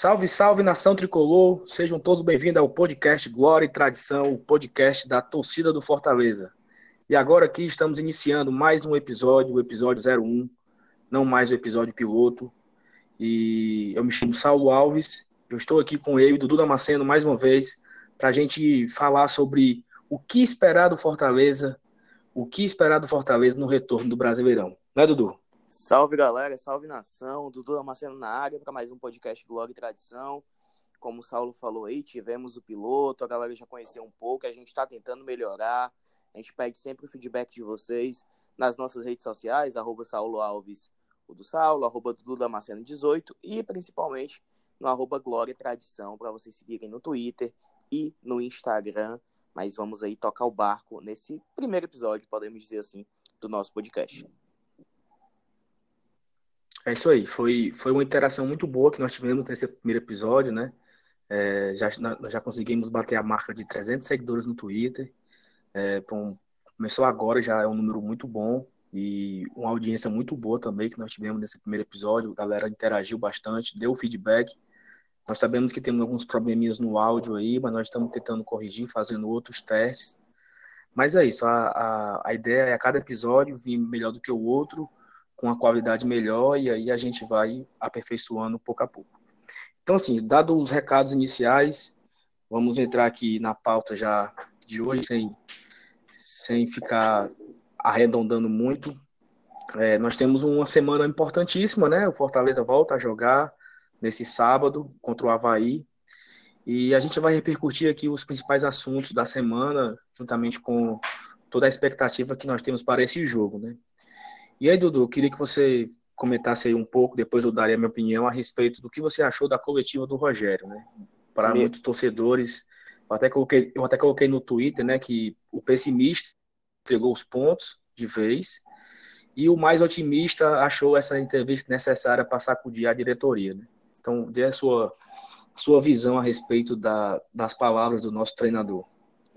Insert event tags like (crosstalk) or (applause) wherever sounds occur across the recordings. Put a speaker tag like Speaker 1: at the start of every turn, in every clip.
Speaker 1: Salve, salve nação tricolor! Sejam todos bem-vindos ao podcast Glória e Tradição, o podcast da torcida do Fortaleza. E agora aqui estamos iniciando mais um episódio, o episódio 01, não mais o episódio piloto. E eu me chamo Saulo Alves, eu estou aqui com ele, Dudu Damasceno, mais uma vez, para a gente falar sobre o que esperar do Fortaleza, o que esperar do Fortaleza no retorno do Brasileirão. Né, Dudu?
Speaker 2: Salve galera, salve nação, Dudu Damasceno na área para mais um podcast Glória e Tradição. Como o Saulo falou aí, tivemos o piloto, a galera já conheceu um pouco, a gente está tentando melhorar. A gente pede sempre o feedback de vocês nas nossas redes sociais, arroba Saulo Alves, o do Saulo, arroba Dudu Damasceno 18 e principalmente no arroba Glória Tradição para vocês seguirem no Twitter e no Instagram. Mas vamos aí tocar o barco nesse primeiro episódio, podemos dizer assim, do nosso podcast.
Speaker 1: É isso aí, foi, foi uma interação muito boa que nós tivemos nesse primeiro episódio, né? É, já, nós já conseguimos bater a marca de 300 seguidores no Twitter. É, bom, começou agora, já é um número muito bom e uma audiência muito boa também que nós tivemos nesse primeiro episódio. A galera interagiu bastante, deu feedback. Nós sabemos que temos alguns probleminhas no áudio aí, mas nós estamos tentando corrigir, fazendo outros testes. Mas é isso, a, a, a ideia é a cada episódio vir melhor do que o outro com uma qualidade melhor e aí a gente vai aperfeiçoando pouco a pouco. Então, assim, dados os recados iniciais, vamos entrar aqui na pauta já de hoje, sem, sem ficar arredondando muito. É, nós temos uma semana importantíssima, né? O Fortaleza volta a jogar nesse sábado contra o Havaí. E a gente vai repercutir aqui os principais assuntos da semana, juntamente com toda a expectativa que nós temos para esse jogo, né? E aí, Dudu, eu queria que você comentasse aí um pouco, depois eu daria a minha opinião a respeito do que você achou da coletiva do Rogério, né? Para Meu... muitos torcedores, eu até, coloquei, eu até coloquei no Twitter, né, que o pessimista entregou os pontos de vez e o mais otimista achou essa entrevista necessária para sacudir a diretoria, né? Então, dê a sua, sua visão a respeito da, das palavras do nosso treinador.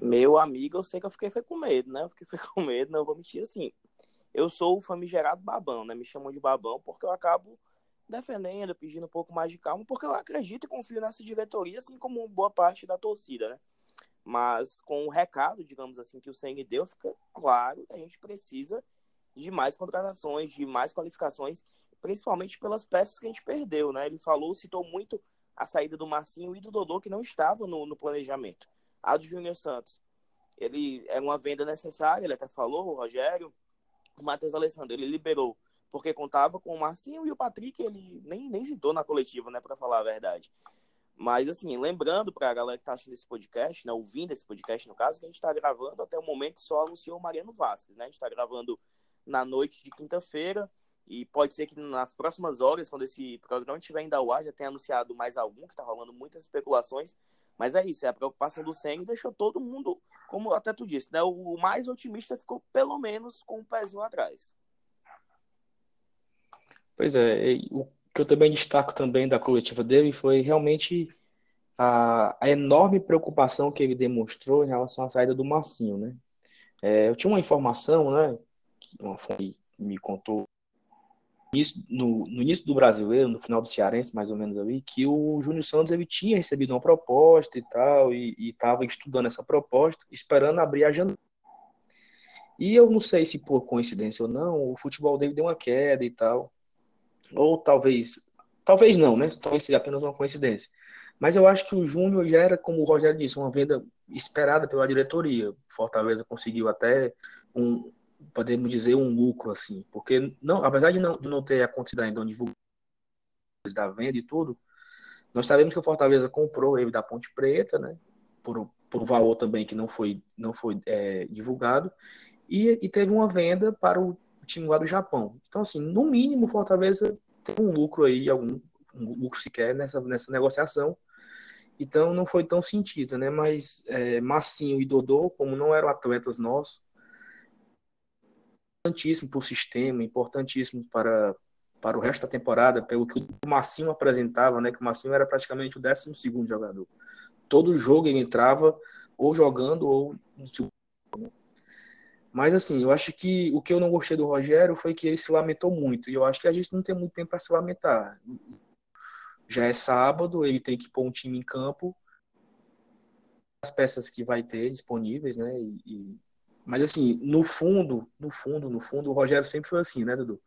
Speaker 2: Meu amigo, eu sei que eu fiquei com medo, né? Eu fiquei com medo, não vou mentir assim eu sou o famigerado babão, né? Me chamam de babão porque eu acabo defendendo, pedindo um pouco mais de calma, porque eu acredito e confio nessa diretoria, assim como boa parte da torcida, né? Mas com o recado, digamos assim, que o Senhor deu, fica claro que a gente precisa de mais contratações, de mais qualificações, principalmente pelas peças que a gente perdeu, né? Ele falou, citou muito a saída do Marcinho e do Dodô, que não estavam no, no planejamento. A do Júnior Santos, ele é uma venda necessária, ele até falou, o Rogério, o Matheus Alessandro, ele liberou porque contava com o Marcinho e o Patrick, ele nem, nem citou na coletiva, né, para falar a verdade. Mas, assim, lembrando para a galera que tá assistindo esse podcast, né, ouvindo esse podcast, no caso, que a gente está gravando até o momento só anunciou o Mariano Vasquez, né? A gente está gravando na noite de quinta-feira e pode ser que nas próximas horas, quando esse programa estiver ainda ao ar, já tenha anunciado mais algum, que está rolando muitas especulações. Mas é isso, é a preocupação do Senna deixou todo mundo, como até tu disse, né? O mais otimista ficou pelo menos com o um pezinho atrás.
Speaker 1: Pois é, o que eu também destaco também da coletiva dele foi realmente a, a enorme preocupação que ele demonstrou em relação à saída do Massinho, né? É, eu tinha uma informação, né? Que uma fonte me contou no, no, início do brasileiro, no final do Cearense, mais ou menos ali, que o Júnior Santos ele tinha recebido uma proposta e tal, e estava estudando essa proposta, esperando abrir a janela. E eu não sei se por coincidência ou não, o futebol dele deu uma queda e tal. Ou talvez, talvez não, né? Talvez seja apenas uma coincidência. Mas eu acho que o Júnior já era, como o Rogério disse, uma venda esperada pela diretoria. Fortaleza conseguiu até um, podemos dizer, um lucro, assim. Porque, não, apesar de não, de não ter acontecido ainda um divulgação da venda e tudo, nós sabemos que o Fortaleza comprou ele da Ponte Preta, né? Por, por um valor também que não foi, não foi é, divulgado. E, e, teve uma venda para o time lá do Japão. Então, assim, no mínimo, o Fortaleza tem um lucro aí, algum um lucro sequer nessa, nessa negociação. Então, não foi tão sentido, né? Mas é, Massinho e Dodô, como não eram atletas nossos, importantíssimo para o sistema, importantíssimo para, para o resto da temporada, pelo que o Massinho apresentava, né? Que o Massinho era praticamente o 12 segundo jogador. Todo jogo ele entrava ou jogando ou no segundo. Mas assim, eu acho que o que eu não gostei do Rogério foi que ele se lamentou muito. E eu acho que a gente não tem muito tempo para se lamentar. já é sábado, ele tem que pôr um time em campo, as peças que vai ter disponíveis, né? E, e... Mas assim, no fundo, no fundo, no fundo, o Rogério sempre foi assim, né, Dudu?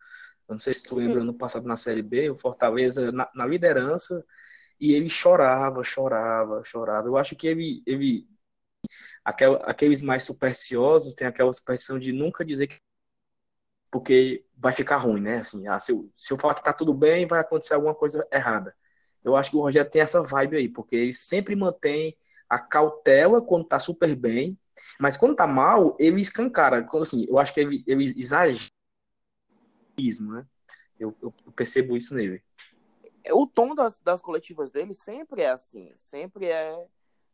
Speaker 1: Eu não sei se tu lembra no passado na Série B, o Fortaleza na, na liderança, e ele chorava, chorava, chorava. Eu acho que ele, ele aqueles mais supersticiosos têm aquela superstição de nunca dizer que porque vai ficar ruim, né? Assim, ah, se, eu, se eu falar que tá tudo bem, vai acontecer alguma coisa errada. Eu acho que o Rogério tem essa vibe aí, porque ele sempre mantém a cautela quando tá super bem, mas quando tá mal, ele escancara. Assim, eu acho que ele, ele exagera, né? Eu, eu, percebo isso nele.
Speaker 2: O tom das, das coletivas dele sempre é assim, sempre é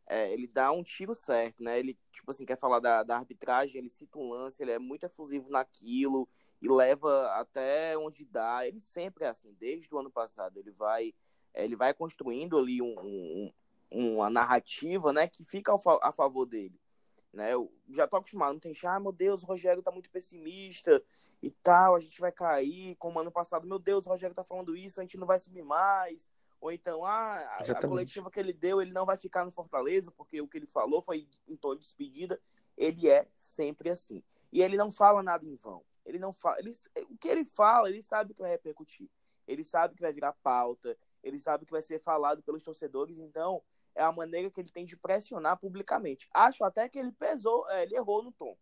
Speaker 2: é, ele dá um tiro certo, né? Ele, tipo assim, quer falar da, da arbitragem, ele cita um lance, ele é muito efusivo naquilo e leva até onde dá. Ele sempre é assim, desde o ano passado. Ele vai, ele vai construindo ali um, um, uma narrativa, né, que fica a favor dele. Né? Eu já tô acostumado, não tem ah, meu Deus, o Rogério tá muito pessimista e tal, a gente vai cair, como ano passado, meu Deus, o Rogério tá falando isso, a gente não vai subir mais. Ou então, ah, a, a coletiva que ele deu, ele não vai ficar no Fortaleza, porque o que ele falou foi em tom de despedida. Ele é sempre assim. E ele não fala nada em vão. Ele não fala. Ele, o que ele fala, ele sabe que vai repercutir. Ele sabe que vai virar pauta. Ele sabe que vai ser falado pelos torcedores. Então, é a maneira que ele tem de pressionar publicamente. Acho até que ele pesou, é, ele errou no tom.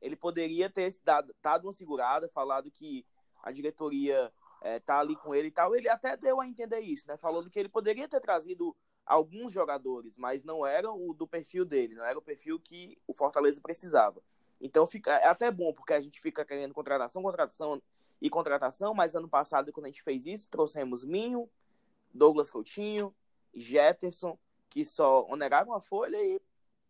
Speaker 2: Ele poderia ter dado, dado uma segurada, falado que a diretoria é, tá ali com ele e tal. Ele até deu a entender isso, né? Falando que ele poderia ter trazido alguns jogadores, mas não era o do perfil dele, não era o perfil que o Fortaleza precisava. Então fica é até bom, porque a gente fica querendo contratação, contratação e contratação, mas ano passado, quando a gente fez isso, trouxemos Minho, Douglas Coutinho, Jetterson, que só oneraram a folha e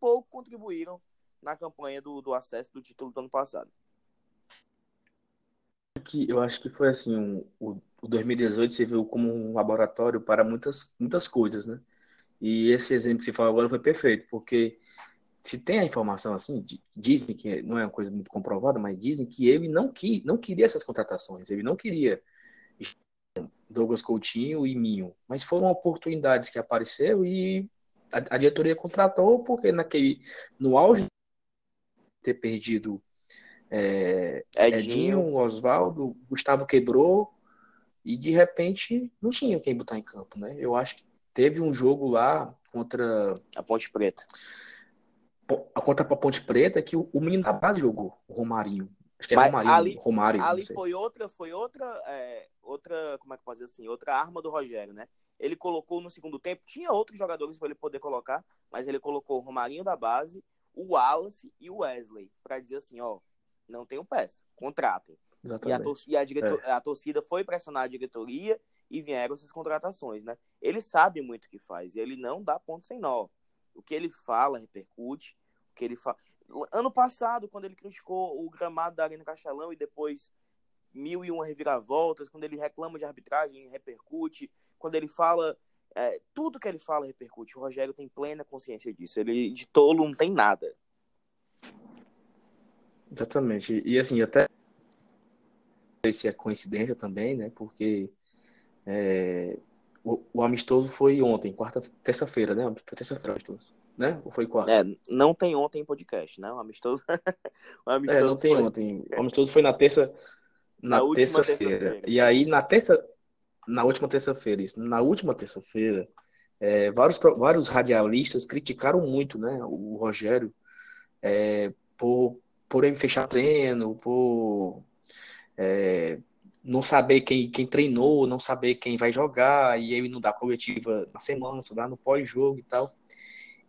Speaker 2: pouco contribuíram na campanha do, do acesso do título do ano passado
Speaker 1: que eu acho que foi assim, um, o, o 2018 serviu como um laboratório para muitas, muitas coisas, né? E esse exemplo que você falou agora foi perfeito, porque se tem a informação assim, dizem que não é uma coisa muito comprovada, mas dizem que ele não, que, não queria essas contratações, ele não queria Douglas Coutinho e Minho, mas foram oportunidades que apareceram e a, a diretoria contratou porque naquele no auge de ter perdido é, Edinho, Edinho Oswaldo, Gustavo quebrou e de repente não tinha quem botar em campo, né? Eu acho que teve um jogo lá contra
Speaker 2: a Ponte Preta.
Speaker 1: A conta para Ponte Preta que o, menino da base jogou, o Romarinho. Acho que é Mas Romarinho, ali, Romário.
Speaker 2: Ali foi outra, foi outra, é, outra, como é que pode dizer assim, outra arma do Rogério, né? Ele colocou no segundo tempo, tinha outros jogadores para ele poder colocar, mas ele colocou o Romarinho da base, o Wallace e o Wesley, para dizer assim, ó, não tenho peça, contratem. Exatamente. E, a, tor e a, diretor é. a, torcida foi pressionar a diretoria e vieram essas contratações, né? Ele sabe muito o que faz e ele não dá ponto sem nó. O que ele fala repercute, o que ele fala... Ano passado, quando ele criticou o gramado da Arena Castelão e depois mil e uma reviravoltas, quando ele reclama de arbitragem, repercute, quando ele fala... É, tudo que ele fala repercute. O Rogério tem plena consciência disso. Ele de tolo não tem nada.
Speaker 1: Exatamente. E assim, até não sei se é coincidência também, né? Porque é, o, o, amistoso foi ontem, quarta, terça-feira, né? Foi terça-feira amistoso, né? Ou foi quarta?
Speaker 2: É, não tem ontem podcast, né? O amistoso. (laughs)
Speaker 1: o amistoso é, não tem foi... ontem. O amistoso foi na terça, na, na terça-feira. Terça e aí na terça, na última terça-feira, isso. Na última terça-feira, é, vários, vários radialistas criticaram muito, né? O Rogério é, por por ele fechar treino, por é, não saber quem, quem treinou, não saber quem vai jogar, e ele não dá coletiva na semana, só dá no pós-jogo e tal.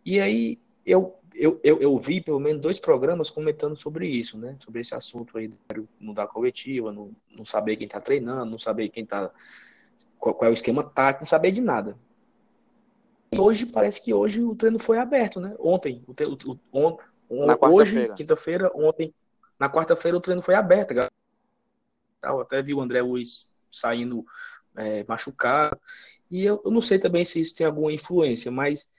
Speaker 1: E aí eu, eu, eu, eu, vi pelo menos dois programas comentando sobre isso, né? Sobre esse assunto aí, não dar coletiva, não, não saber quem tá treinando, não saber quem tá. Qual, qual é o esquema tático, não saber de nada. E hoje parece que hoje o treino foi aberto, né? Ontem, o, o, Hoje, quinta-feira, ontem, na quarta-feira o treino foi aberto. Galera. Eu até vi o André Luiz saindo é, machucado. E eu, eu, não sei também se isso tem alguma influência, mas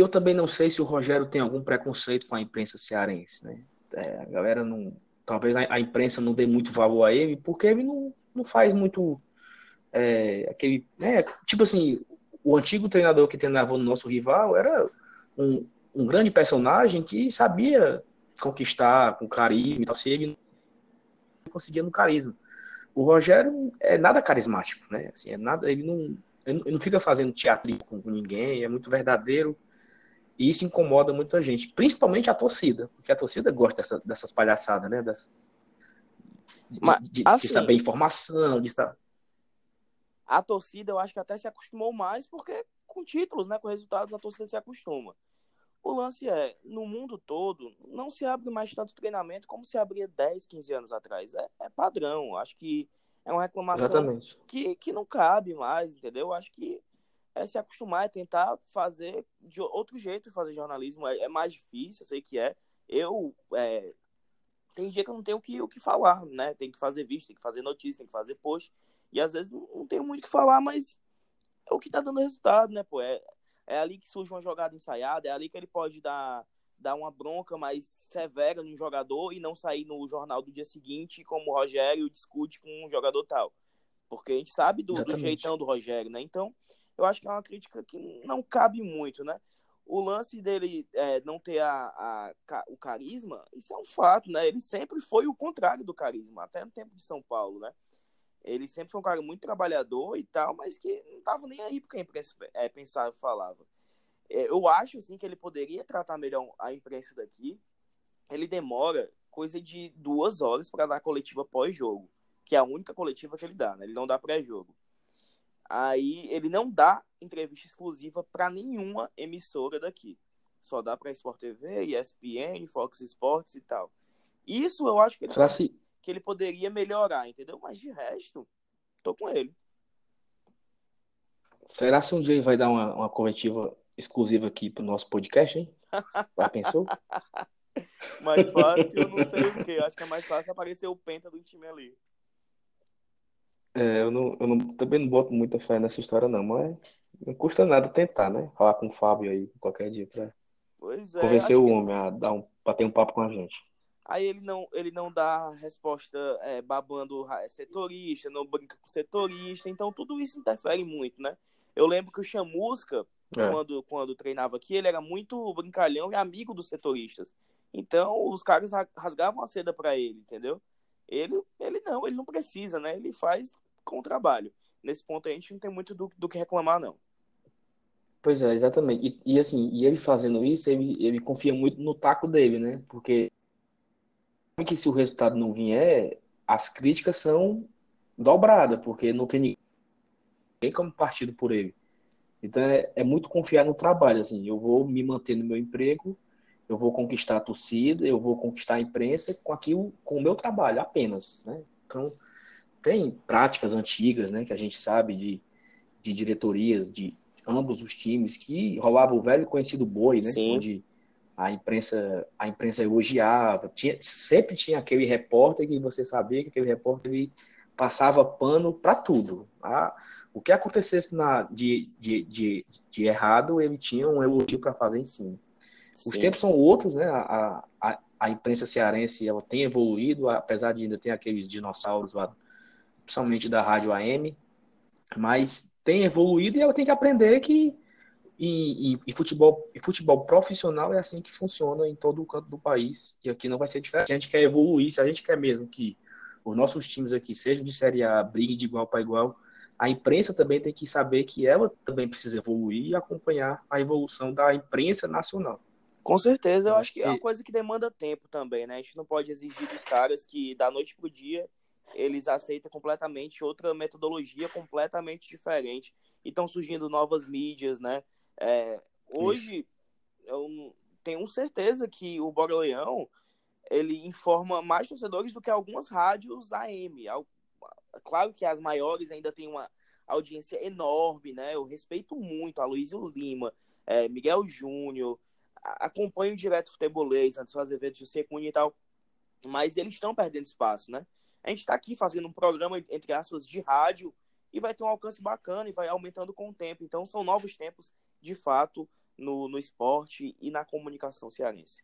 Speaker 1: eu também não sei se o Rogério tem algum preconceito com a imprensa cearense, né? É, a galera não. Talvez a, a, imprensa não dê muito valor a ele, porque ele não, não faz muito é, aquele, né, tipo assim, o antigo treinador que treinava no nosso rival era um, um grande personagem que sabia conquistar com carisma e tal, se ele não conseguia no carisma. O Rogério é nada carismático, né? Assim, é nada, ele não, ele não fica fazendo teatro com ninguém, é muito verdadeiro. E isso incomoda muita gente, principalmente a torcida, porque a torcida gosta dessa, dessas palhaçadas, né? Dessa, de, Mas, de, assim, de saber informação, de saber
Speaker 2: a torcida eu acho que até se acostumou mais, porque com títulos, né, com resultados, a torcida se acostuma. O lance é, no mundo todo, não se abre mais tanto treinamento como se abria 10, 15 anos atrás. É, é padrão. Acho que é uma reclamação que, que não cabe mais, entendeu? Acho que é se acostumar, é tentar fazer de outro jeito fazer jornalismo. É, é mais difícil, eu sei que é. Eu. É, tem dia que eu não tenho o que, o que falar, né? Tem que fazer vídeo, tem que fazer notícia, tem que fazer post. E às vezes não, não tenho muito o que falar, mas é o que tá dando resultado, né, pô? É, é ali que surge uma jogada ensaiada, é ali que ele pode dar, dar uma bronca mais severa no jogador e não sair no jornal do dia seguinte como o Rogério discute com um jogador tal. Porque a gente sabe do, do jeitão do Rogério, né? Então, eu acho que é uma crítica que não cabe muito, né? O lance dele é, não ter a, a, o carisma, isso é um fato, né? Ele sempre foi o contrário do carisma, até no tempo de São Paulo, né? Ele sempre foi um cara muito trabalhador e tal, mas que não tava nem aí porque a imprensa é, pensava e falava. É, eu acho, sim, que ele poderia tratar melhor a imprensa daqui. Ele demora coisa de duas horas para dar coletiva pós-jogo, que é a única coletiva que ele dá, né? Ele não dá pré-jogo. Aí ele não dá entrevista exclusiva para nenhuma emissora daqui. Só dá para Sport TV, ESPN, Fox Sports e tal. Isso eu acho que ele que ele poderia melhorar, entendeu? Mas de resto, tô com ele.
Speaker 1: Será que um dia ele vai dar uma, uma coletiva exclusiva aqui pro nosso podcast, hein? Já pensou? (laughs)
Speaker 2: mais fácil, eu não sei o que. Acho que é mais fácil aparecer o Penta do time ali.
Speaker 1: É, eu, não, eu não, também não boto muita fé nessa história, não, mas não custa nada tentar, né? Falar com o Fábio aí qualquer dia pra é, convencer o homem que... a dar um, bater um papo com a gente.
Speaker 2: Aí ele não, ele não dá resposta é, babando setorista, não brinca com setorista, então tudo isso interfere muito, né? Eu lembro que o Chamusca, é. quando, quando treinava aqui, ele era muito brincalhão e amigo dos setoristas. Então os caras rasgavam a seda para ele, entendeu? Ele, ele não, ele não precisa, né? Ele faz com o trabalho. Nesse ponto a gente não tem muito do, do que reclamar, não.
Speaker 1: Pois é, exatamente. E, e, assim, e ele fazendo isso, ele, ele confia muito no taco dele, né? Porque que se o resultado não vier, as críticas são dobradas, porque não tem ninguém como partido por ele. Então é, é, muito confiar no trabalho, assim, eu vou me manter no meu emprego, eu vou conquistar a torcida, eu vou conquistar a imprensa com aquilo, com o meu trabalho apenas, né? Então tem práticas antigas, né, que a gente sabe de, de diretorias de ambos os times que rolava o velho conhecido boi, né,
Speaker 2: Sim.
Speaker 1: onde a imprensa a imprensa elogiava tinha, sempre tinha aquele repórter que você sabia que aquele repórter ele passava pano para tudo a, o que acontecesse na, de, de, de, de errado ele tinha um elogio para fazer em cima Sim. os tempos são outros né a, a, a imprensa cearense ela tem evoluído apesar de ainda ter aqueles dinossauros lá principalmente da rádio AM mas tem evoluído e ela tem que aprender que e, e, e, futebol, e futebol profissional é assim que funciona em todo o canto do país. E aqui não vai ser diferente. A gente quer evoluir, se a gente quer mesmo que os nossos times aqui sejam de Série A, briguem de igual para igual, a imprensa também tem que saber que ela também precisa evoluir e acompanhar a evolução da imprensa nacional.
Speaker 2: Com certeza, eu acho que é uma coisa que demanda tempo também, né? A gente não pode exigir dos caras que da noite pro dia eles aceitem completamente outra metodologia completamente diferente. E estão surgindo novas mídias, né? É, hoje, Isso. eu tenho certeza que o Bora Leão ele informa mais torcedores do que algumas rádios AM. Claro que as maiores ainda têm uma audiência enorme, né? Eu respeito muito a Luísio Lima, é, Miguel Júnior, acompanho direto futebolês, antes de fazer eventos de Secunha e tal, mas eles estão perdendo espaço, né? A gente está aqui fazendo um programa, entre aspas, de rádio e vai ter um alcance bacana e vai aumentando com o tempo. Então, são novos tempos de fato no, no esporte e na comunicação cearense.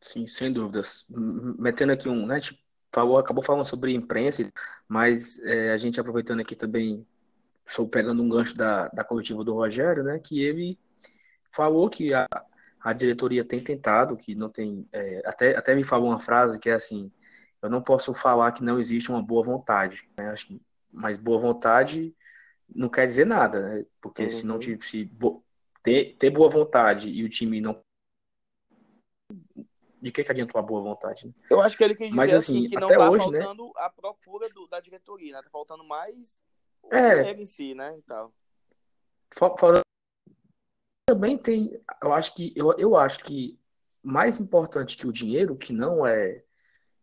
Speaker 1: Sim, sem dúvidas. Metendo aqui um, né, tipo, falou, acabou falando sobre imprensa, mas é, a gente aproveitando aqui também, sou pegando um gancho da, da coletiva do Rogério, né? Que ele falou que a, a diretoria tem tentado, que não tem. É, até, até me falou uma frase que é assim: eu não posso falar que não existe uma boa vontade, né? Acho que, mas boa vontade não quer dizer nada, né? Porque uhum. se não uhum. se ter, ter boa vontade e o time não de que, que adiantou a boa vontade? Né?
Speaker 2: Eu acho que ele quis dizer Mas, assim, assim que não tá hoje, né? faltando né? a procura do, da diretoria, né? Tá faltando mais o é, dinheiro em si, né? Então.
Speaker 1: Também tem, eu acho que eu, eu acho que mais importante que o dinheiro, que não é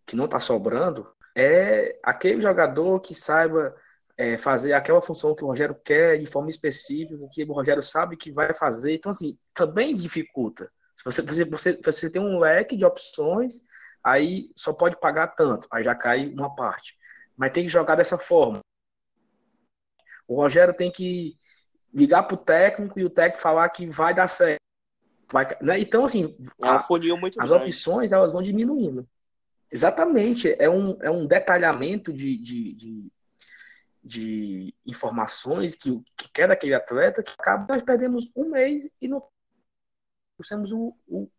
Speaker 1: que não tá sobrando, é aquele jogador que saiba é, fazer aquela função que o Rogério quer de forma específica, que o Rogério sabe que vai fazer. Então, assim, também dificulta. Você, você, você tem um leque de opções, aí só pode pagar tanto, aí já cai uma parte. Mas tem que jogar dessa forma. O Rogério tem que ligar para o técnico e o técnico falar que vai dar certo. Vai, né? Então, assim,
Speaker 2: é muito
Speaker 1: as grande. opções elas vão diminuindo. Exatamente, é um, é um detalhamento de, de, de, de informações que, que quer daquele atleta que acaba nós perdemos um mês e não temos o, o,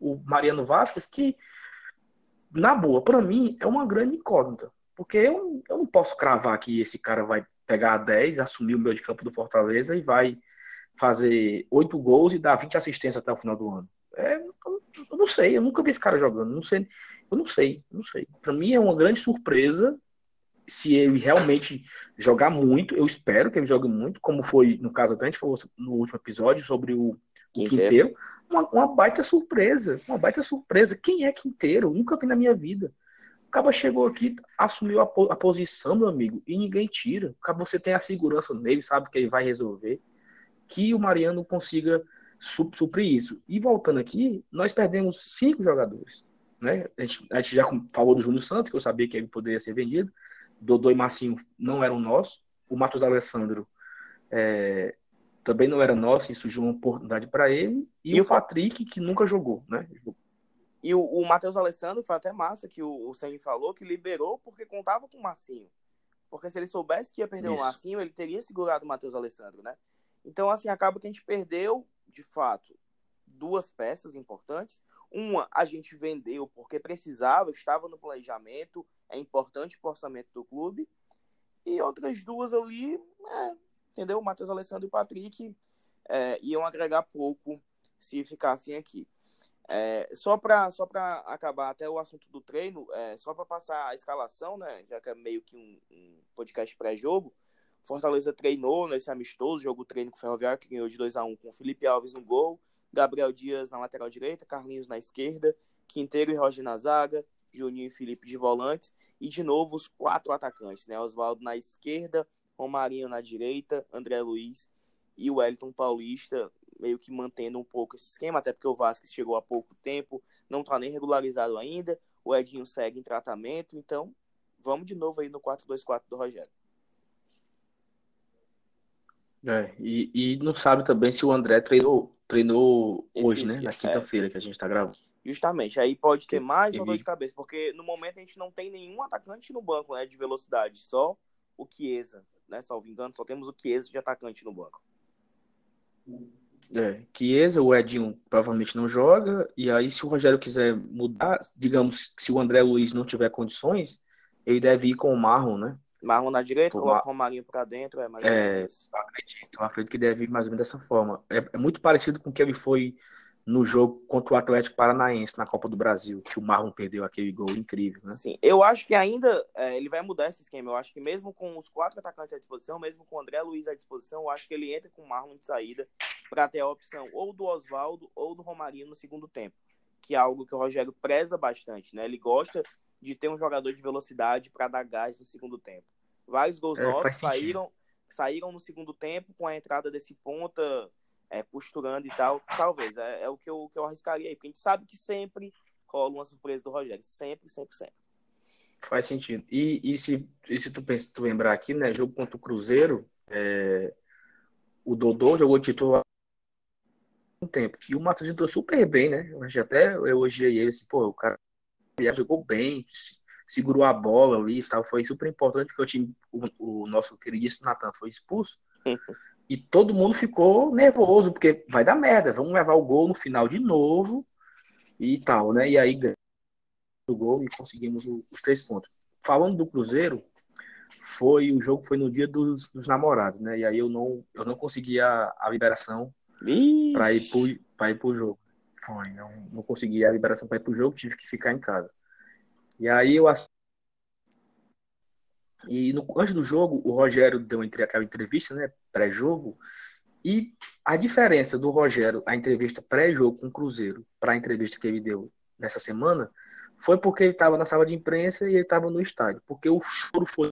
Speaker 1: o Mariano Vasquez, que, na boa, para mim, é uma grande incógnita. Porque eu, eu não posso cravar que esse cara vai pegar 10, assumir o meio de campo do Fortaleza e vai fazer 8 gols e dar 20 assistências até o final do ano. É, eu, eu não sei, eu nunca vi esse cara jogando. Não sei, eu não sei, não sei. Para mim é uma grande surpresa se ele realmente jogar muito. Eu espero que ele jogue muito, como foi no caso até a gente falou no último episódio sobre o, o Quinteiro. Quinteiro uma, uma baita surpresa. Uma baita surpresa. Quem é Quinteiro? Nunca vi na minha vida. O Cabo chegou aqui, assumiu a, a, posição, meu amigo, e ninguém tira. O Cabo você tem a segurança nele, sabe que ele vai resolver. Que o Mariano consiga suprir isso. E voltando aqui, nós perdemos cinco jogadores. Né? A, gente, a gente já falou do Júnior Santos, que eu sabia que ele poderia ser vendido. Dodô e Marcinho não eram nossos. O Matos Alessandro é, também não era nosso e surgiu uma oportunidade para ele. E, e, o Patrick, que nunca jogou, né?
Speaker 2: E o, o Matheus Alessandro foi até massa que o, o falou que liberou porque contava com o Marcinho. Porque se ele soubesse que ia perder Isso. o Marcinho, ele teria segurado o Matheus Alessandro, né? Então, assim, acaba que a gente perdeu, de fato, duas peças importantes. Uma, a gente vendeu porque precisava, estava no planejamento, é importante para o orçamento do clube. E outras duas ali, é, entendeu? Matheus Alessandro e Patrick é, iam agregar pouco se ficassem aqui. É, só para só acabar até o assunto do treino, é, só para passar a escalação, né, já que é meio que um, um podcast pré-jogo, Fortaleza treinou nesse amistoso, jogo treino com o Ferroviário, que ganhou de 2 a 1 com Felipe Alves no gol, Gabriel Dias na lateral direita, Carlinhos na esquerda, Quinteiro e Roger na zaga, Juninho e Felipe de volantes, e de novo os quatro atacantes, né, Oswaldo na esquerda, Romarinho na direita, André Luiz e o Wellington Paulista meio que mantendo um pouco esse esquema, até porque o Vasquez chegou há pouco tempo, não está nem regularizado ainda, o Edinho segue em tratamento, então vamos de novo aí no 4-2-4 do Rogério.
Speaker 1: É, e, e não sabe também se o André treinou, treinou hoje, né? Na é. quinta-feira é. que a gente está gravando.
Speaker 2: Justamente, aí pode ter mais uma dor de cabeça, porque no momento a gente não tem nenhum atacante no banco, né, de velocidade, só o Chiesa né? Salvo engano, só temos o Chiesa de atacante no banco.
Speaker 1: É, Chiesa, o Edinho provavelmente não joga, e aí se o Rogério quiser mudar, digamos, se o André Luiz não tiver condições, ele deve ir com o Marlon, né?
Speaker 2: Marlon na direita, coloca Mar... o Romarinho para dentro, é mais ou
Speaker 1: menos é, isso. Eu acredito, eu acredito que deve ir mais ou menos dessa forma. É, é muito parecido com o que ele foi no jogo contra o Atlético Paranaense na Copa do Brasil, que o Marlon perdeu aquele gol incrível, né?
Speaker 2: Sim, eu acho que ainda é, ele vai mudar esse esquema. Eu acho que mesmo com os quatro atacantes à disposição, mesmo com o André Luiz à disposição, eu acho que ele entra com o Marlon de saída para ter a opção ou do Oswaldo ou do Romarinho no segundo tempo, que é algo que o Rogério preza bastante, né? Ele gosta de ter um jogador de velocidade para dar gás no segundo temo. Vários gols é, nossos saíram, saíram no segundo tempo com a entrada desse ponta é, posturando e tal, talvez. É, é, o que eu, que eu arriscaria aí, porque a gente sabe que sempre rola uma surpresa do Rogério. Sempre, sempre, sempre.
Speaker 1: Faz sentido. E, e, se, e se tu, pensa, tu lembrar aqui, né? Jogo contra o Cruzeiro, é, o Dodô jogou titular um tempo. E o Matheus entrou super bem, né? Eu até eu elogiei ele assim, pô, o cara jogou bem, segurou a bola ali e tal. Foi super importante porque o time, o, o nosso queridíssimo Natan foi expulso. (laughs) e todo mundo ficou nervoso, porque vai dar merda, vamos levar o gol no final de novo e tal, né? E aí o gol e conseguimos os três pontos. Falando do Cruzeiro, foi o jogo foi no dia dos, dos namorados, né? E aí eu não eu não consegui a, a liberação para ir para ir pro jogo. Foi, não, não consegui a liberação para ir pro jogo, tive que ficar em casa. E aí eu e no, antes do jogo, o Rogério deu aquela entrevista, né, pré-jogo, e a diferença do Rogério, a entrevista pré-jogo com o Cruzeiro, para a entrevista que ele deu nessa semana, foi porque ele estava na sala de imprensa e ele estava no estádio. Porque o choro foi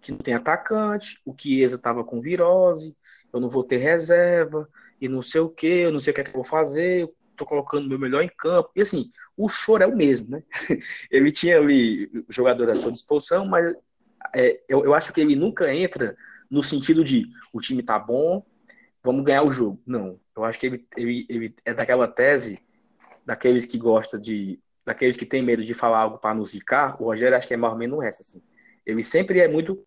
Speaker 1: que não tem atacante, o Chiesa estava com virose, eu não vou ter reserva, e não sei o que, eu não sei o que, é que eu vou fazer, tô colocando meu melhor em campo. E assim, o choro é o mesmo, né? (laughs) Ele tinha ali jogador à sua disposição, mas é, eu, eu acho que ele nunca entra no sentido de o time tá bom, vamos ganhar o jogo. Não. Eu acho que ele, ele, ele é daquela tese daqueles que gosta de. daqueles que tem medo de falar algo para nos zicar. O Rogério acho que é mais ou menos essa, assim. Ele sempre é muito.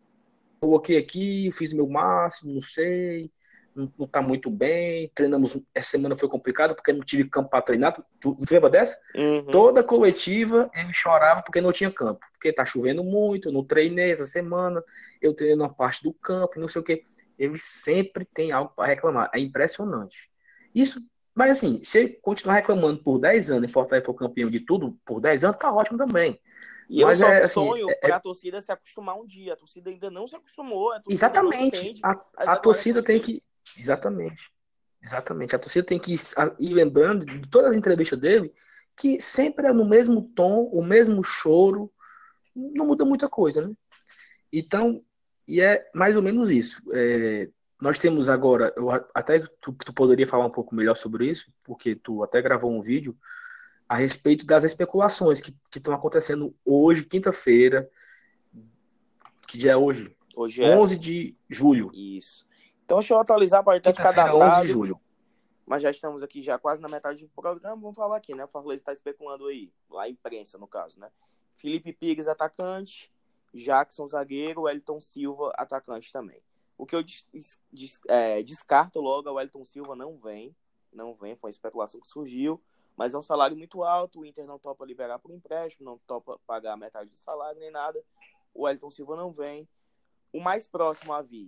Speaker 1: Coloquei aqui, fiz meu máximo, não sei não, não tá muito bem. Treinamos. Essa semana foi complicado porque não tive campo para treinar. Tu, tu lembra dessa? Uhum. Toda coletiva ele chorava porque não tinha campo. Porque tá chovendo muito, eu não treinei essa semana, eu treinei uma parte do campo, não sei o que. Ele sempre tem algo para reclamar. É impressionante. Isso, mas assim, se ele continuar reclamando por 10 anos e Fortaleza for campeão de tudo por 10 anos, tá ótimo também.
Speaker 2: E Mas eu só é, assim, sonho é, para a torcida se acostumar um dia. A torcida ainda não se acostumou.
Speaker 1: exatamente. a, a torcida tem que. Exatamente. Exatamente. A torcida tem que ir lembrando de todas as entrevistas dele que sempre é no mesmo tom, o mesmo choro, não muda muita coisa, né? Então, e é mais ou menos isso. É, nós temos agora, eu até tu, tu, poderia falar um pouco melhor sobre isso, porque tu até gravou um vídeo a respeito das especulações que estão acontecendo hoje, quinta-feira, que dia é hoje?
Speaker 2: Hoje é
Speaker 1: 11 de julho.
Speaker 2: Isso. Então, deixa eu atualizar para até ficar datado. 11 de julho. Mas já estamos aqui já quase na metade do programa. Vamos falar aqui, né? O Fortaleza está especulando aí, lá a imprensa, no caso, né? Felipe Pires, atacante. Jackson, zagueiro. Wellington Silva, atacante também. O que eu des, des, é, descarto logo é o Wellington Silva não vem. Não vem, foi uma especulação que surgiu. Mas é um salário muito alto. O Inter não topa liberar por empréstimo, não topa pagar metade do salário nem nada. O Wellington Silva não vem. O mais próximo a vir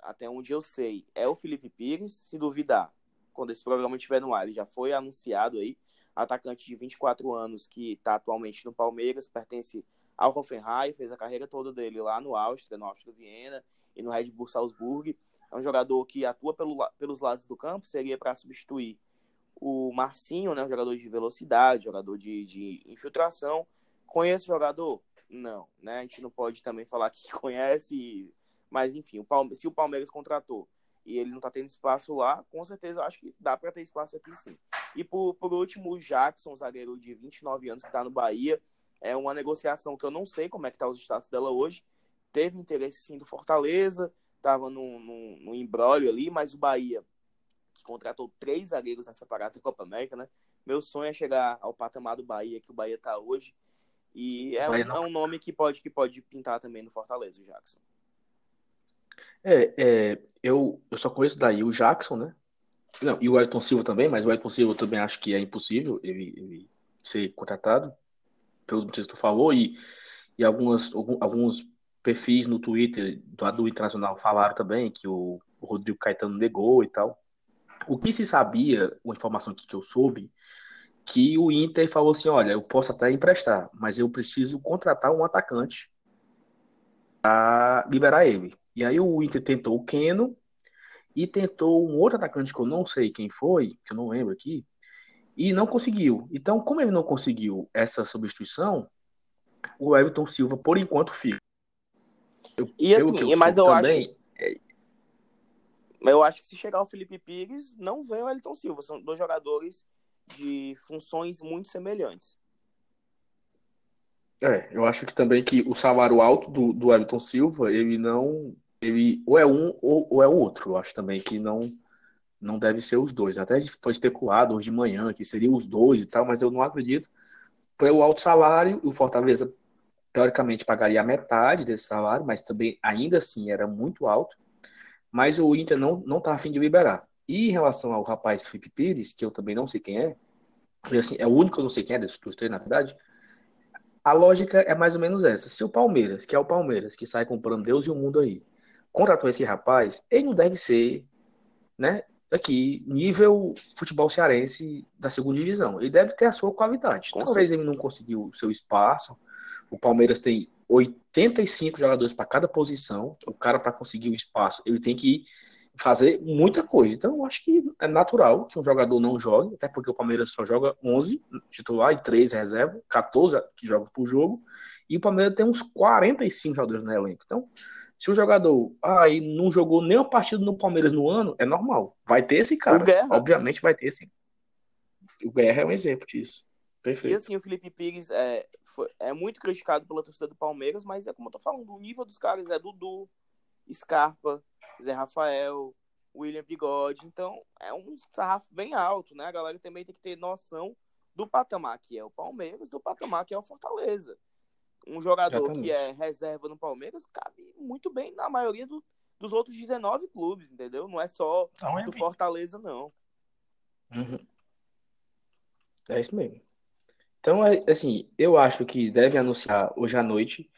Speaker 2: até onde eu sei, é o Felipe Pires. Se duvidar, quando esse programa estiver no ar, ele já foi anunciado aí. Atacante de 24 anos que está atualmente no Palmeiras, pertence ao Hoffenheim, fez a carreira toda dele lá no Áustria, no Áustria Viena e no Red Bull Salzburg. É um jogador que atua pelo, pelos lados do campo, seria para substituir o Marcinho, né, um jogador de velocidade, jogador de, de infiltração. Conhece o jogador? Não, né? A gente não pode também falar que (laughs) conhece mas, enfim, o Palme se o Palmeiras contratou e ele não tá tendo espaço lá, com certeza eu acho que dá para ter espaço aqui sim. E por, por último, o Jackson, zagueiro de 29 anos que tá no Bahia, é uma negociação que eu não sei como é que tá os status dela hoje. Teve interesse sim do Fortaleza, tava no, no, no embrólio ali, mas o Bahia, que contratou três zagueiros nessa parada da Copa América, né? Meu sonho é chegar ao patamar do Bahia, que o Bahia tá hoje. E é, um, é um nome que pode, que pode pintar também no Fortaleza, o Jackson.
Speaker 1: É, é, eu, eu só conheço daí o Jackson, né? Não, e o Elton Silva também, mas o Elton Silva eu também acho que é impossível ele, ele ser contratado, motivos que tu falou, e, e algumas, alguns perfis no Twitter do, do Internacional falaram também que o, o Rodrigo Caetano negou e tal. O que se sabia, uma informação que eu soube, que o Inter falou assim: olha, eu posso até emprestar, mas eu preciso contratar um atacante para liberar ele. E aí o Inter tentou o Keno e tentou um outro atacante que eu não sei quem foi, que eu não lembro aqui, e não conseguiu. Então, como ele não conseguiu essa substituição, o Everton Silva, por enquanto, fica.
Speaker 2: Eu, e assim, eu mas eu também, acho. É... Mas eu acho que se chegar o Felipe Pires, não vem o Elton Silva. São dois jogadores de funções muito semelhantes.
Speaker 1: É, eu acho que também que o salário alto do, do Everton Silva, ele não ele ou é um ou, ou, é o outro. Eu acho também que não não deve ser os dois. Até foi especulado hoje de manhã que seriam os dois e tal, mas eu não acredito. Pelo alto salário, o Fortaleza teoricamente pagaria metade desse salário, mas também ainda assim era muito alto. Mas o Inter não não tá afim de liberar. E em relação ao rapaz Felipe Pires, que eu também não sei quem é, assim, é o único que eu não sei quem é desses três, na verdade. A lógica é mais ou menos essa. Se o Palmeiras, que é o Palmeiras, que sai comprando Deus e o mundo aí, contratou esse rapaz, ele não deve ser, né, aqui, nível futebol cearense da segunda divisão. Ele deve ter a sua qualidade. Com Talvez ele não conseguiu o seu espaço. O Palmeiras tem 85 jogadores para cada posição. O cara, para conseguir o espaço, ele tem que fazer muita coisa. Então, eu acho que é natural que um jogador não jogue, até porque o Palmeiras só joga 11 titular e 3 reserva, 14 que jogam por jogo, e o Palmeiras tem uns 45 jogadores no elenco. Então, se o jogador aí ah, não jogou nenhuma partida no Palmeiras no ano, é normal. Vai ter esse cara. Obviamente vai ter sim. O Guerra é um exemplo disso. Perfeito.
Speaker 2: E assim, o Felipe Pires é, foi, é muito criticado pela torcida do Palmeiras, mas é como eu tô falando, o nível dos caras é Dudu, Scarpa, Zé Rafael, William Bigode. Então, é um sarrafo bem alto, né? A galera também tem que ter noção do patamar que é o Palmeiras, do patamar que é o Fortaleza um jogador que é reserva no Palmeiras cabe muito bem na maioria do, dos outros 19 clubes, entendeu? Não é só então, é do Fortaleza, não.
Speaker 1: Uhum. É isso mesmo. Então, é, assim, eu acho que deve anunciar hoje à noite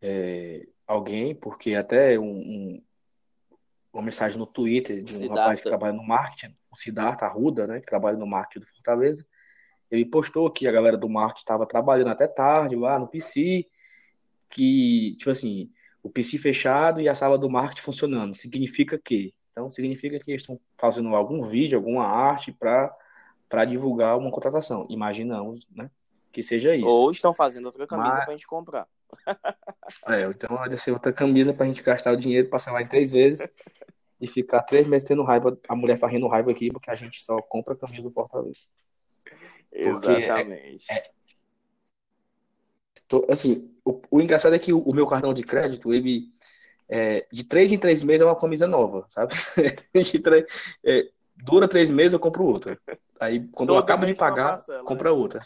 Speaker 1: é, alguém, porque até um, um, uma mensagem no Twitter de um Cidata. rapaz que trabalha no marketing, o Siddhartha Arruda, né, que trabalha no marketing do Fortaleza, ele postou que a galera do marketing estava trabalhando até tarde lá no PC, que, tipo assim, o PC fechado e a sala do marketing funcionando. Significa que? Então, significa que eles estão fazendo algum vídeo, alguma arte para divulgar uma contratação. Imaginamos, né? Que seja isso.
Speaker 2: Ou estão fazendo outra camisa Mas... para a gente comprar.
Speaker 1: é, então vai ser outra camisa para a gente gastar o dinheiro, passar lá em três vezes (laughs) e ficar três meses tendo raiva, a mulher fazendo raiva aqui, porque a gente só compra camisa do Fortaleza.
Speaker 2: Exatamente. É, é,
Speaker 1: tô, assim, o, o, engraçado é que o, o, meu cartão de crédito, ele é, de três em três meses é uma camisa nova, sabe? (laughs) três, é, dura três meses, eu compro outra. Aí, quando Todo eu acabo de pagar, parcela, compra outra.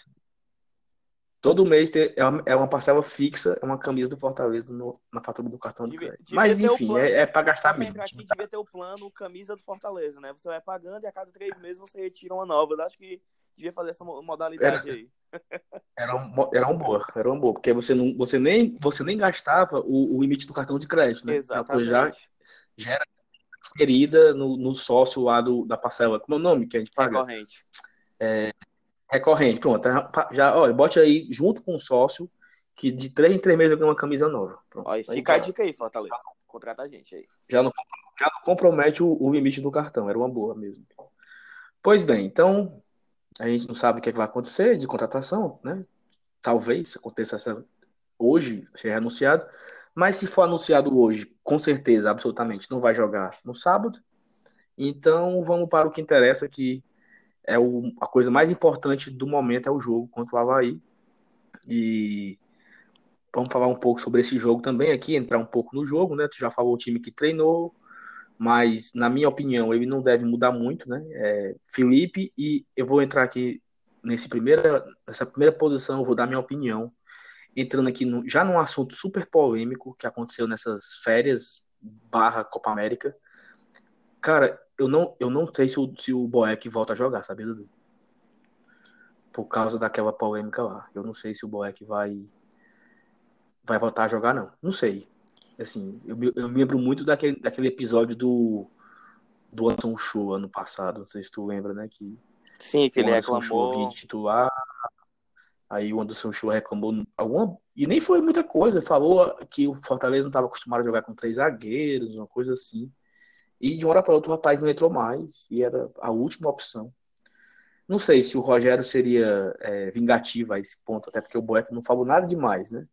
Speaker 1: Todo mês é, uma, é uma parcela fixa, é uma camisa do Fortaleza no, na fatura do cartão de crédito. Mas, enfim, plano, é, é para gastar mesmo.
Speaker 2: Aqui devia ter o plano camisa do Fortaleza, né? Você vai pagando e a cada três meses você retira uma nova. Eu acho que devia fazer essa modalidade
Speaker 1: era,
Speaker 2: aí. (laughs)
Speaker 1: Era, um, era um boa, era um boa, porque você, não, você, nem, você nem gastava o, o limite do cartão de crédito, né?
Speaker 2: Exatamente.
Speaker 1: Já, já era inserida no, no sócio lá do, da parcela. Como é o nome que a gente paga?
Speaker 2: Recorrente.
Speaker 1: É, recorrente, pronto. Já, olha, bote aí junto com o sócio, que de três em três meses eu ganho uma camisa nova.
Speaker 2: Pronto. Fica aí, a dica aí, Fortaleza. Contrata a gente aí.
Speaker 1: Já não, já não compromete o, o limite do cartão, era uma boa mesmo. Pois bem, então a gente não sabe o que, é que vai acontecer de contratação, né? Talvez aconteça essa, hoje, seja anunciado. Mas se for anunciado hoje, com certeza, absolutamente, não vai jogar no sábado. Então vamos para o que interessa, que é o, a coisa mais importante do momento é o jogo contra o Havaí. E vamos falar um pouco sobre esse jogo também aqui, entrar um pouco no jogo, né? Tu já falou o time que treinou, mas na minha opinião ele não deve mudar muito, né? É, Felipe e eu vou entrar aqui nesse primeira, nessa primeira posição, eu vou dar minha opinião, entrando aqui no, já num assunto super polêmico que aconteceu nessas férias barra Copa América. Cara, eu não, eu não sei se o, se o Boeck volta a jogar, sabe, Dudu? Por causa daquela polêmica lá. Eu não sei se o Boeck vai vai voltar a jogar, não. Não sei. Assim, eu, eu me lembro muito daquele, daquele episódio do, do Anderson Show ano passado, não sei se tu lembra, né? Que
Speaker 2: Sim, que ele reclamou. Show
Speaker 1: titular, aí o Anderson Show reclamou alguma. E nem foi muita coisa, falou que o Fortaleza não estava acostumado a jogar com três zagueiros, uma coisa assim. E de uma hora para outra o rapaz não entrou mais, e era a última opção. Não sei se o Rogério seria é, vingativo a esse ponto, até porque o Boeck não falou nada demais, né?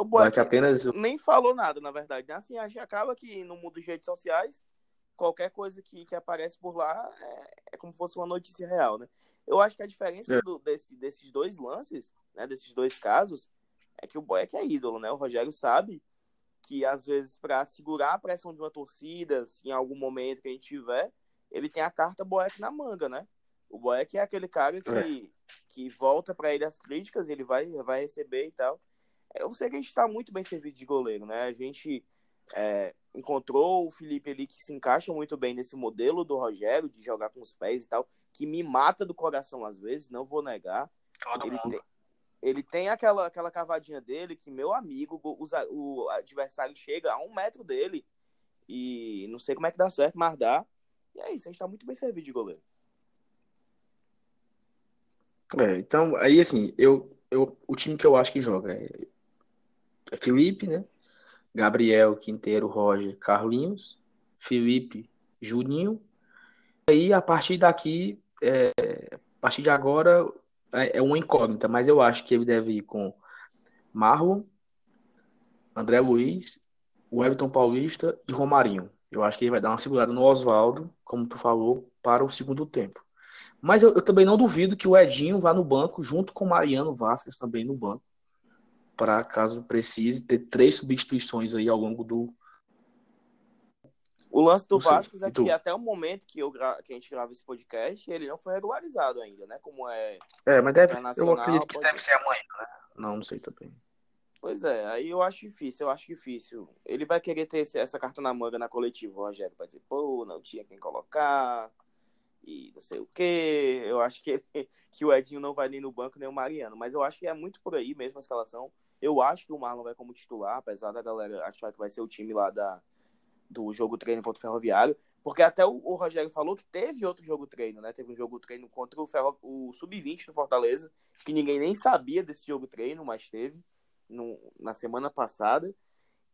Speaker 2: O Boeck apenas... nem falou nada, na verdade. Né? Assim, a gente acaba que no mundo das redes sociais, qualquer coisa que, que aparece por lá é, é como se fosse uma notícia real, né? Eu acho que a diferença é. do, desse, desses dois lances, né, desses dois casos, é que o Boeck é ídolo, né? O Rogério sabe que, às vezes, para segurar a pressão de uma torcida, assim, em algum momento que a gente tiver, ele tem a carta Boeck na manga, né? O Boeck é aquele cara que, é. que volta para ele as críticas, ele vai, vai receber e tal eu sei que a gente está muito bem servido de goleiro, né? A gente é, encontrou o Felipe ali que se encaixa muito bem nesse modelo do Rogério, de jogar com os pés e tal, que me mata do coração às vezes, não vou negar. ele tem, ele tem aquela, aquela cavadinha dele que, meu amigo, o, o adversário chega a um metro dele e não sei como é que dá certo, mas dá. E é isso, a gente tá muito bem servido de goleiro.
Speaker 1: É, então, aí assim, eu, eu, o time que eu acho que joga é, é Felipe, né? Gabriel, Quinteiro, Roger, Carlinhos, Felipe, Juninho. Aí a partir daqui, é, a partir de agora, é, é uma incógnita, mas eu acho que ele deve ir com Marlon, André Luiz, o Everton Paulista e Romarinho. Eu acho que ele vai dar uma segurada no Oswaldo, como tu falou, para o segundo tempo. Mas eu, eu, também não duvido que o Edinho vá no banco, junto com o Mariano Vasquez também no banco para caso precise ter três substituições aí ao longo do.
Speaker 2: O lance do Vasco é que até o momento que, eu gra... que a gente grava esse podcast, ele não foi regularizado ainda, né? Como é.
Speaker 1: É, mas deve. Eu acredito que pode... deve ser amanhã, né? Não, não sei também.
Speaker 2: Pois é, aí eu acho difícil, eu acho difícil. Ele vai querer ter essa carta na manga na coletiva, o Rogério, vai dizer, pô, não tinha quem colocar e não sei o quê. Eu acho que, (laughs) que o Edinho não vai nem no banco, nem o Mariano. Mas eu acho que é muito por aí mesmo a escalação. Eu acho que o Marlon vai como titular, apesar da galera achar que vai ser o time lá da, do jogo treino contra o Ferroviário. Porque até o, o Rogério falou que teve outro jogo treino, né? Teve um jogo treino contra o, o Sub-20 do Fortaleza, que ninguém nem sabia desse jogo treino, mas teve no, na semana passada.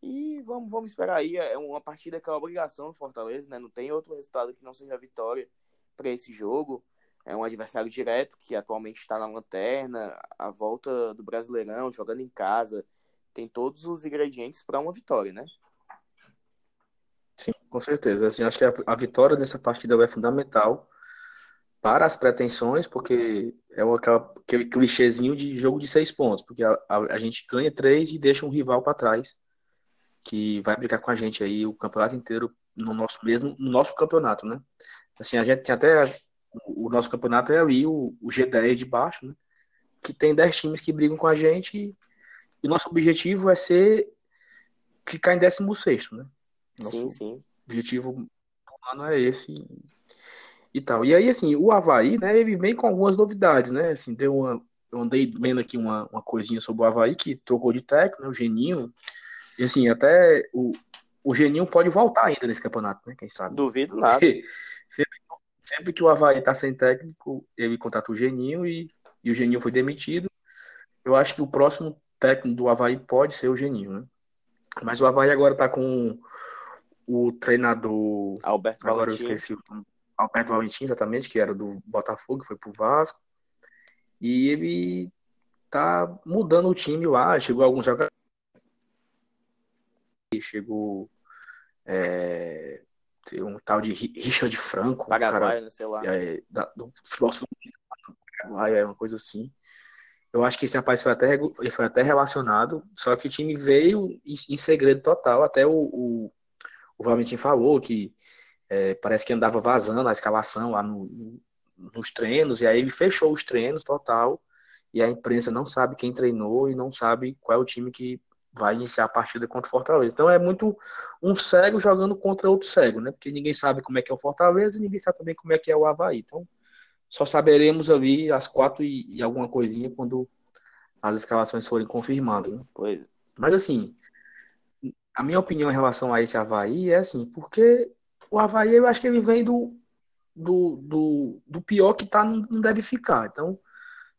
Speaker 2: E vamos, vamos esperar aí. É uma partida que é obrigação do Fortaleza, né? Não tem outro resultado que não seja vitória para esse jogo. É um adversário direto que atualmente está na lanterna, a volta do Brasileirão, jogando em casa, tem todos os ingredientes para uma vitória, né?
Speaker 1: Com certeza. Assim, acho que a, a vitória dessa partida é fundamental para as pretensões, porque é o, aquele clichêzinho de jogo de seis pontos, porque a, a, a gente ganha três e deixa um rival para trás, que vai brigar com a gente aí o campeonato inteiro no nosso mesmo no nosso campeonato, né? Assim, a gente tem até o nosso campeonato é ali o, o G10 de baixo, né? Que tem 10 times que brigam com a gente e, e nosso objetivo é ser ficar em 16, né?
Speaker 2: Nosso sim, sim.
Speaker 1: Objetivo do ano é esse e tal. E aí, assim, o Havaí, né, ele vem com algumas novidades, né? Assim, deu uma. Eu andei vendo aqui uma, uma coisinha sobre o Havaí que trocou de técnico, né? O Geninho. E assim, até o, o Geninho pode voltar ainda nesse campeonato, né? Quem sabe?
Speaker 2: Duvido nada. (laughs)
Speaker 1: Sempre sempre que o Havaí está sem técnico, ele contrata o Geninho e, e o Geninho foi demitido. Eu acho que o próximo técnico do Havaí pode ser o Geninho, né? Mas o Havaí agora está com o treinador.
Speaker 2: Alberto
Speaker 1: agora
Speaker 2: Valentim.
Speaker 1: eu esqueci o nome. Alberto Valentim, exatamente, que era do Botafogo, foi pro Vasco. E ele tá mudando o time lá. Chegou alguns jogadores. Chegou. É, tem um tal de Richard Franco.
Speaker 2: Paraguai, cara, né, sei lá.
Speaker 1: É, da, do futebol Paraguai, é uma coisa assim. Eu acho que esse rapaz foi até, foi até relacionado, só que o time veio em, em segredo total. Até o, o, o Valentim falou que é, parece que andava vazando a escalação lá no, no, nos treinos, e aí ele fechou os treinos total, e a imprensa não sabe quem treinou e não sabe qual é o time que vai iniciar a partida contra o Fortaleza. Então é muito um cego jogando contra outro cego, né? Porque ninguém sabe como é que é o Fortaleza e ninguém sabe também como é que é o Havaí. Então só saberemos ali às quatro e, e alguma coisinha quando as escalações forem confirmadas. Né?
Speaker 2: Pois.
Speaker 1: Mas assim, a minha opinião em relação a esse Havaí é assim, porque o Havaí eu acho que ele vem do, do, do, do pior que tá, não deve ficar. Então,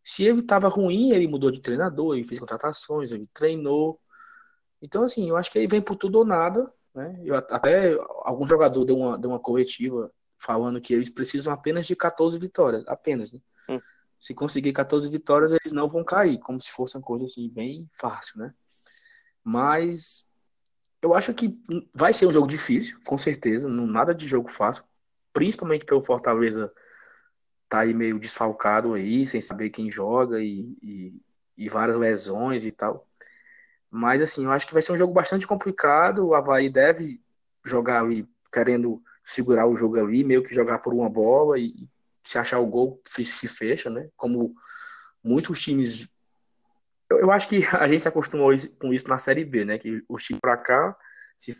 Speaker 1: se ele estava ruim, ele mudou de treinador, ele fez contratações, ele treinou, então, assim, eu acho que ele vem por tudo ou nada, né? Eu, até algum jogador deu uma, deu uma coletiva falando que eles precisam apenas de 14 vitórias, apenas, né? Hum. Se conseguir 14 vitórias, eles não vão cair, como se fosse uma coisa assim, bem fácil, né? Mas eu acho que vai ser um jogo difícil, com certeza, não nada de jogo fácil, principalmente pelo Fortaleza tá aí meio desfalcado aí, sem saber quem joga e, e, e várias lesões e tal. Mas, assim, eu acho que vai ser um jogo bastante complicado. O Havaí deve jogar ali, querendo segurar o jogo ali, meio que jogar por uma bola e se achar o gol se fecha, né? Como muitos times eu, eu, acho que (laughs) a gente se acostumou com isso na Série B, né? Que o time pra cá se...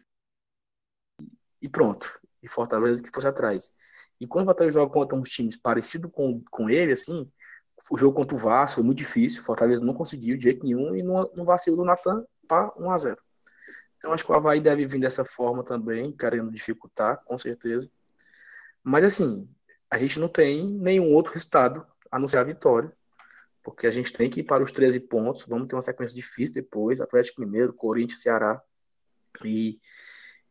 Speaker 1: e pronto. E Fortaleza que fosse atrás. E quando o Fortaleza joga contra uns times parecidos com, com ele, assim, o jogo contra o Vasco foi muito difícil. Fortaleza não conseguiu de jeito nenhum e no, vacilo do Natan para 1x0. Então acho que o Havaí deve vir dessa forma também, querendo dificultar, com certeza. Mas assim, a gente não tem nenhum outro resultado a não ser a vitória. Porque a gente tem que ir para os 13 pontos. Vamos ter uma sequência difícil depois. Atlético Mineiro, Corinthians, Ceará. E,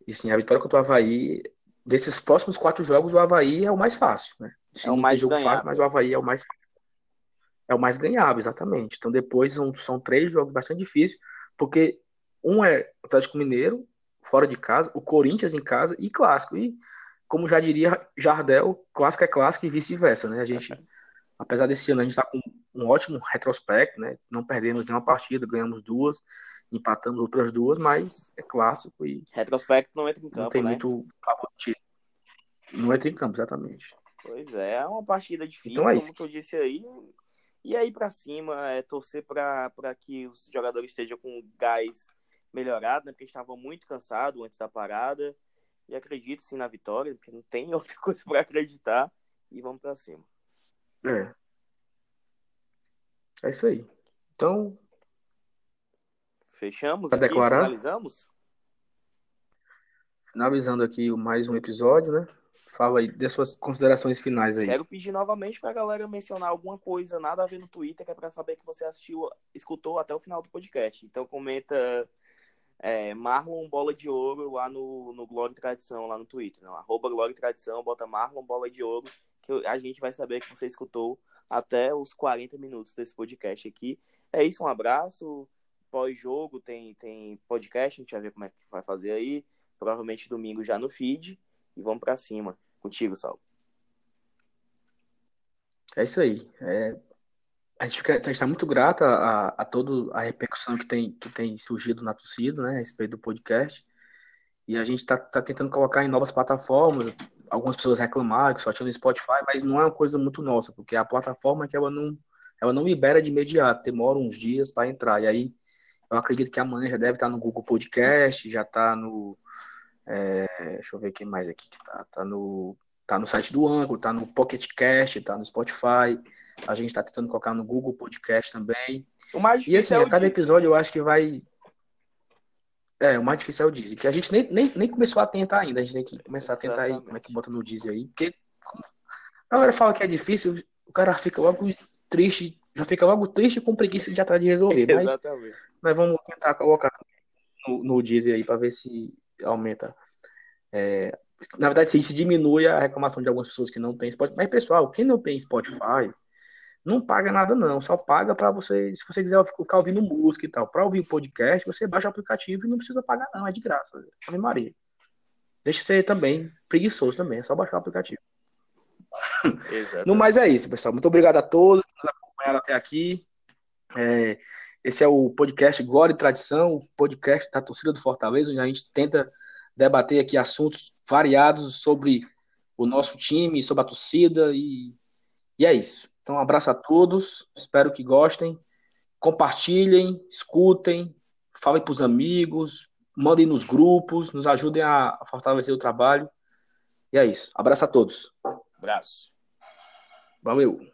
Speaker 1: e sim, a vitória contra o Havaí, desses próximos quatro jogos, o Havaí é o mais fácil, né?
Speaker 2: Sim, é o mais jogo fácil,
Speaker 1: mas o Havaí é o mais é o mais ganhável, exatamente. Então depois são, são três jogos bastante difíceis, porque um é Atlético Mineiro, fora de casa, o Corinthians em casa e clássico. E, como já diria Jardel, clássico é clássico e vice-versa, né? A gente, (laughs) apesar desse ano, a gente está com um ótimo retrospecto, né? Não perdemos nenhuma partida, ganhamos duas, empatamos outras duas, mas é clássico e.
Speaker 2: Retrospecto não entra em campo.
Speaker 1: Não tem
Speaker 2: né?
Speaker 1: muito favoritismo. Não entra em campo, exatamente.
Speaker 2: Pois é, é uma partida difícil, então é como eu disse aí. E aí para cima, é torcer para que os jogadores estejam com gás melhorado, né? Porque estavam muito cansados antes da parada. E acredito sim na vitória, porque não tem (laughs) outra coisa para acreditar. E vamos para cima.
Speaker 1: É. É isso aí. Então.
Speaker 2: Fechamos
Speaker 1: pra
Speaker 2: aqui,
Speaker 1: declarar?
Speaker 2: finalizamos?
Speaker 1: Finalizando aqui mais um episódio, né? Fala aí, dê suas considerações finais aí.
Speaker 2: Quero pedir novamente pra galera mencionar alguma coisa, nada a ver no Twitter, que é pra saber que você assistiu, escutou até o final do podcast. Então comenta é, Marlon Bola de Ouro lá no, no Glória Tradição, lá no Twitter. Não, arroba Glória Tradição, bota Marlon Bola de Ouro, que a gente vai saber que você escutou até os 40 minutos desse podcast aqui. É isso, um abraço. Pós-jogo tem, tem podcast, a gente vai ver como é que vai fazer aí. Provavelmente domingo já no feed. E vamos para cima. Contigo, Sal.
Speaker 1: É isso aí. É, a gente está muito grato a, a toda a repercussão que tem, que tem surgido na torcida, né, a respeito do podcast. E a gente está tá tentando colocar em novas plataformas. Algumas pessoas reclamaram que só tinha no Spotify, mas não é uma coisa muito nossa, porque a plataforma é que ela não, ela não libera de imediato, demora uns dias para entrar. E aí eu acredito que amanhã já deve estar no Google Podcast, já está no. É, deixa eu ver quem mais aqui que tá. Tá no Tá no site do Anchor, tá no Pocket Cast, tá no Spotify. A gente tá tentando colocar no Google Podcast também.
Speaker 2: O mais
Speaker 1: e assim,
Speaker 2: é
Speaker 1: a cada episódio eu acho que vai. É, o mais difícil é o Deezer, que a gente nem, nem, nem começou a tentar ainda. A gente tem que começar a tentar aí como é que bota no Deezer aí. Porque a galera fala que é difícil, o cara fica logo triste, já fica logo triste com preguiça de atrás de resolver. Mas,
Speaker 2: Exatamente.
Speaker 1: mas vamos tentar colocar no, no aí para ver se aumenta é, na verdade, isso diminui a reclamação de algumas pessoas que não têm Spotify. Mas, pessoal, quem não tem Spotify, não paga nada, não. Só paga para você, se você quiser ficar ouvindo música e tal. Para ouvir o podcast, você baixa o aplicativo e não precisa pagar, não. É de graça. Ave Maria. Deixa ser também preguiçoso também. É só baixar o aplicativo. (laughs)
Speaker 2: Exatamente.
Speaker 1: No mais é isso, pessoal. Muito obrigado a todos que nos acompanharam até aqui. É, esse é o podcast Glória e Tradição, o podcast da torcida do Fortaleza, onde a gente tenta debater aqui assuntos variados sobre o nosso time, sobre a torcida e, e é isso. Então, um abraço a todos, espero que gostem, compartilhem, escutem, falem para os amigos, mandem nos grupos, nos ajudem a fortalecer o trabalho. E é isso. Abraço a todos.
Speaker 2: Abraço.
Speaker 1: Valeu.